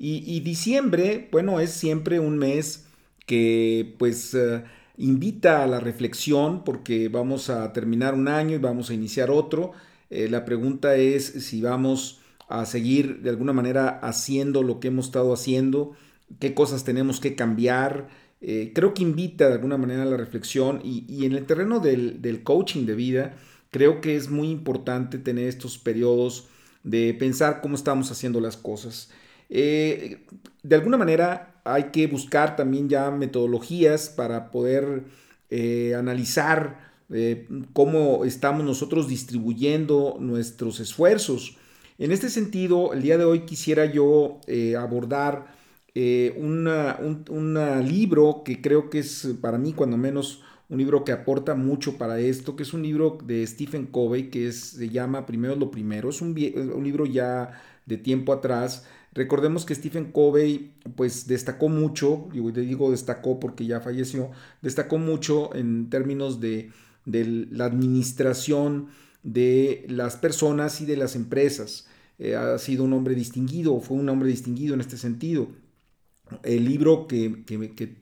Y, diciembre, bueno, es siempre un mes que pues eh, invita a la reflexión porque vamos a terminar un año y vamos a iniciar otro. Eh, la pregunta es si vamos a seguir de alguna manera haciendo lo que hemos estado haciendo, qué cosas tenemos que cambiar. Eh, creo que invita de alguna manera a la reflexión y, en el terreno del, coaching de vida, creo que es muy importante tener estos periodos de pensar cómo estamos haciendo las cosas. Eh, de alguna manera hay que buscar también ya metodologías para poder eh, analizar eh, cómo estamos nosotros distribuyendo nuestros esfuerzos. En este sentido, el día de hoy quisiera yo abordar un libro que creo que es para mí cuando menos un libro que aporta mucho para esto, que es un libro de Stephen Covey, que se llama Primero lo Primero. Es un, un libro ya de tiempo atrás, Recordemos que Stephen Covey pues destacó mucho, y digo destacó porque ya falleció, destacó mucho en términos de, la administración de las personas y de las empresas. Eh, ha sido un hombre distinguido, fue un hombre distinguido en este sentido. El libro que,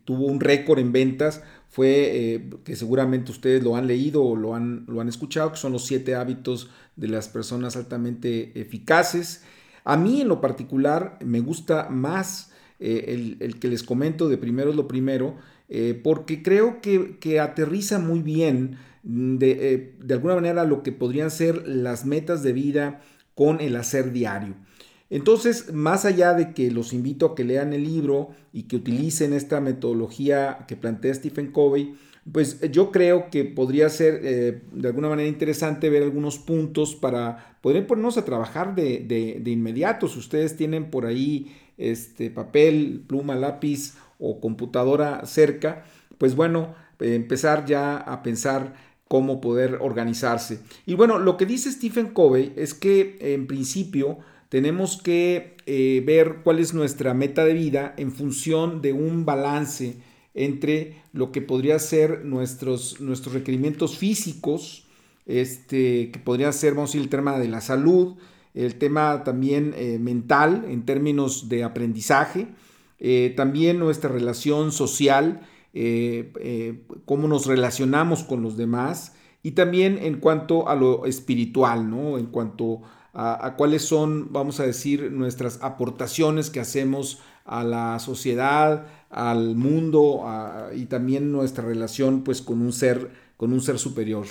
tuvo un récord en ventas fue, eh, que seguramente ustedes lo han leído o lo han, lo han escuchado, que son los siete hábitos de las personas altamente eficaces. A mí en lo particular me gusta más eh, el, que les comento de primero es lo primero, eh, porque creo que, aterriza muy bien de, eh, de, alguna manera lo que podrían ser las metas de vida con el hacer diario. Entonces, más allá de que los invito a que lean el libro y que utilicen esta metodología que plantea Stephen Covey, pues eh, yo creo que podría ser eh, de alguna manera interesante ver algunos puntos para poder ponernos a trabajar de, inmediato. Si ustedes tienen por ahí este papel, pluma, lápiz o computadora cerca, pues bueno, empezar ya a pensar cómo poder organizarse. Y bueno, lo que dice Stephen Covey es que en principio tenemos que eh, ver cuál es nuestra meta de vida en función de un balance entre lo que podría ser nuestros, nuestros requerimientos físicos, este, que podría ser, vamos a decir, el tema de la salud, el tema también eh, mental en términos de aprendizaje, eh, también nuestra relación social, eh, cómo nos relacionamos con los demás y también en cuanto a lo espiritual, ¿no? En cuanto a, cuáles son, vamos a decir, nuestras aportaciones que hacemos a la sociedad, al mundo y también nuestra relación pues con un ser, con un ser superior.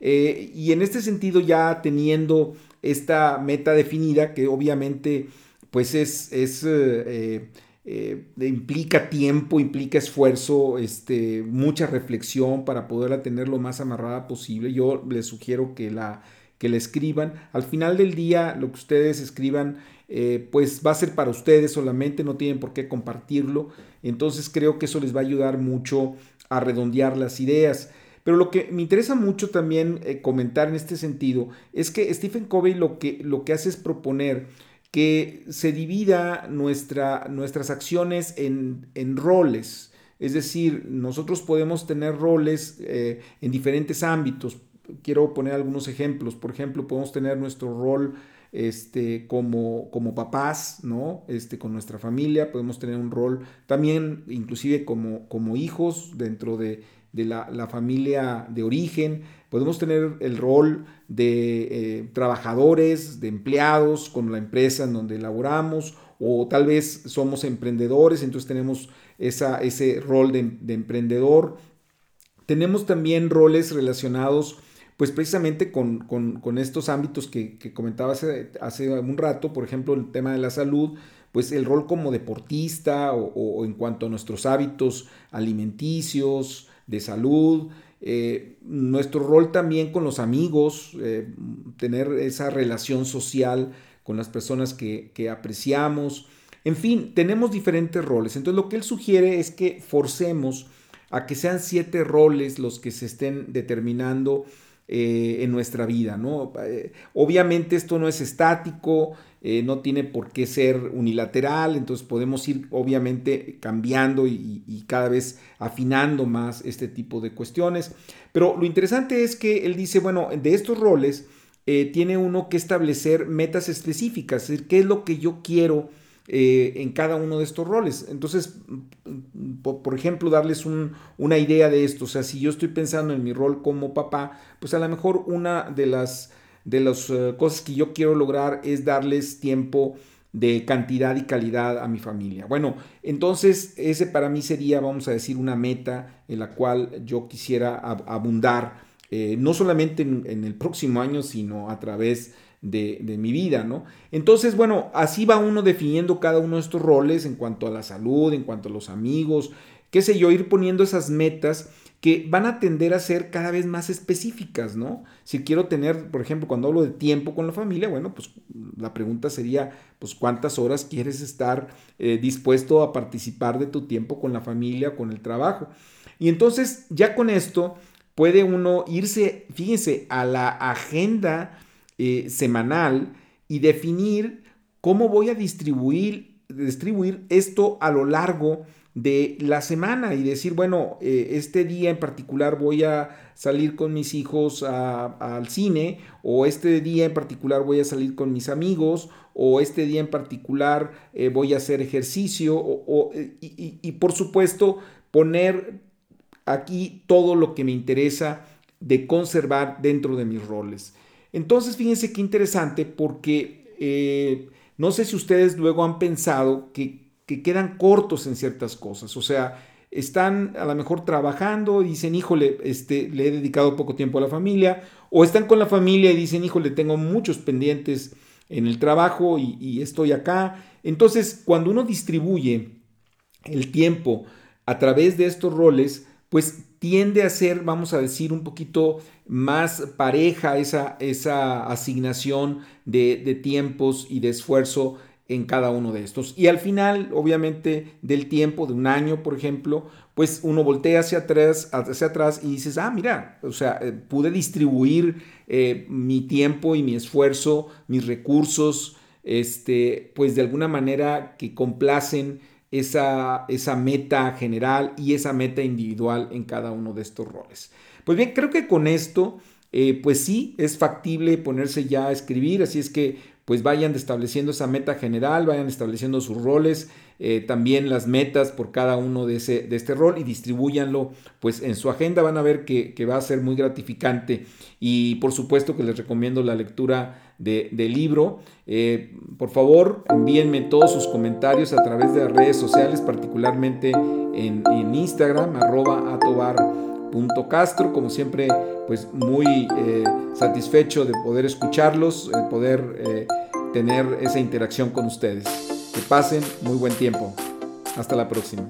Eh, y en este sentido ya teniendo esta meta definida que obviamente pues es, es eh, eh, implica tiempo, implica esfuerzo, este, mucha reflexión para poderla tener lo más amarrada posible. Yo les sugiero que la, que la escriban. Al final del día, lo que ustedes escriban eh, pues va a ser para ustedes solamente, no tienen por qué compartirlo. Entonces creo que eso les va a ayudar mucho a redondear las ideas. Pero lo que me interesa mucho también eh, comentar en este sentido es que Stephen Covey lo que, lo que hace es proponer que se divida nuestra, nuestras acciones en, roles. Es decir, nosotros podemos tener roles eh, en diferentes ámbitos. Quiero poner algunos ejemplos. Por ejemplo, podemos tener nuestro rol este, como, como papás, ¿no? Este, con nuestra familia, podemos tener un rol también, inclusive como, como hijos dentro de, la, familia de origen, podemos tener el rol de eh, trabajadores, de empleados con la empresa en donde laboramos, o tal vez somos emprendedores, entonces tenemos esa, ese rol de, de emprendedor. Tenemos también roles relacionados pues precisamente con, estos ámbitos que, comentaba hace, hace, un rato, por ejemplo, el tema de la salud, pues el rol como deportista o, en cuanto a nuestros hábitos alimenticios, de salud, eh, nuestro rol también con los amigos, eh, tener esa relación social con las personas que, apreciamos, En fin, tenemos diferentes roles. Entonces lo que él sugiere es que forcemos a que sean siete roles los que se estén determinando eh, en nuestra vida, ¿no? Eh, obviamente esto no es estático, eh, no tiene por qué ser unilateral, entonces podemos ir obviamente cambiando y, cada vez afinando más este tipo de cuestiones. Pero lo interesante es que él dice, bueno, de estos roles tiene uno que establecer metas específicas, es decir, qué es lo que yo quiero eh, en cada uno de estos roles. Entonces, por, ejemplo, darles una idea de esto. O sea, si yo estoy pensando en mi rol como papá, pues a lo mejor una de las, de las eh, cosas que yo quiero lograr es darles tiempo de cantidad y calidad a mi familia. Bueno, entonces ese para mí sería, vamos a decir, una meta en la cual yo quisiera abundar, eh, no solamente en, en, el próximo año, sino a través de, mi vida, ¿no? Entonces, bueno, así va uno definiendo cada uno de estos roles en cuanto a la salud, en cuanto a los amigos, qué sé yo, ir poniendo esas metas que van a tender a ser cada vez más específicas, ¿no? Si quiero tener, por ejemplo, cuando hablo de tiempo con la familia, bueno, pues la pregunta sería, pues cuántas horas quieres estar eh, dispuesto a participar de tu tiempo con la familia, con el trabajo. Y entonces, ya con esto, puede uno irse, fíjense, a la agenda eh, semanal y definir cómo voy a distribuir, distribuir esto a lo largo de la semana y decir, bueno, eh, este día en particular voy a salir con mis hijos al cine o este día en particular voy a salir con mis amigos o este día en particular eh, voy a hacer ejercicio o, y por supuesto poner aquí todo lo que me interesa de conservar dentro de mis roles. Entonces, fíjense qué interesante porque eh, no sé si ustedes luego han pensado que, quedan cortos en ciertas cosas. O sea, están a lo mejor trabajando y dicen, híjole, este, le he dedicado poco tiempo a la familia. O están con la familia y dicen, híjole, tengo muchos pendientes en el trabajo y, y estoy acá. Entonces, cuando uno distribuye el tiempo a través de estos roles, pues tiende a ser, vamos a decir, un poquito más pareja esa, esa asignación de, tiempos y de esfuerzo en cada uno de estos. Y al final, obviamente, del tiempo, de un año, por ejemplo, pues uno voltea hacia atrás, hacia atrás y dices, ah, mira, o sea, eh, pude distribuir eh, mi tiempo y mi esfuerzo, mis recursos, este, pues de alguna manera que complacen esa, esa meta general y esa meta individual en cada uno de estos roles. Pues bien, creo que con esto, eh, pues sí, es factible ponerse ya a escribir, así es que pues vayan estableciendo esa meta general, vayan estableciendo sus roles, eh, también las metas por cada uno de, ese, de este rol y distribuyanlo pues en su agenda, van a ver que, va a ser muy gratificante y por supuesto que les recomiendo la lectura del libro. Eh, por favor, envíenme todos sus comentarios a través de las redes sociales, particularmente en, en Instagram, arroba atobar Castro, como siempre, pues muy eh, satisfecho de poder escucharlos, de poder eh, tener esa interacción con ustedes. Que pasen muy buen tiempo. Hasta la próxima.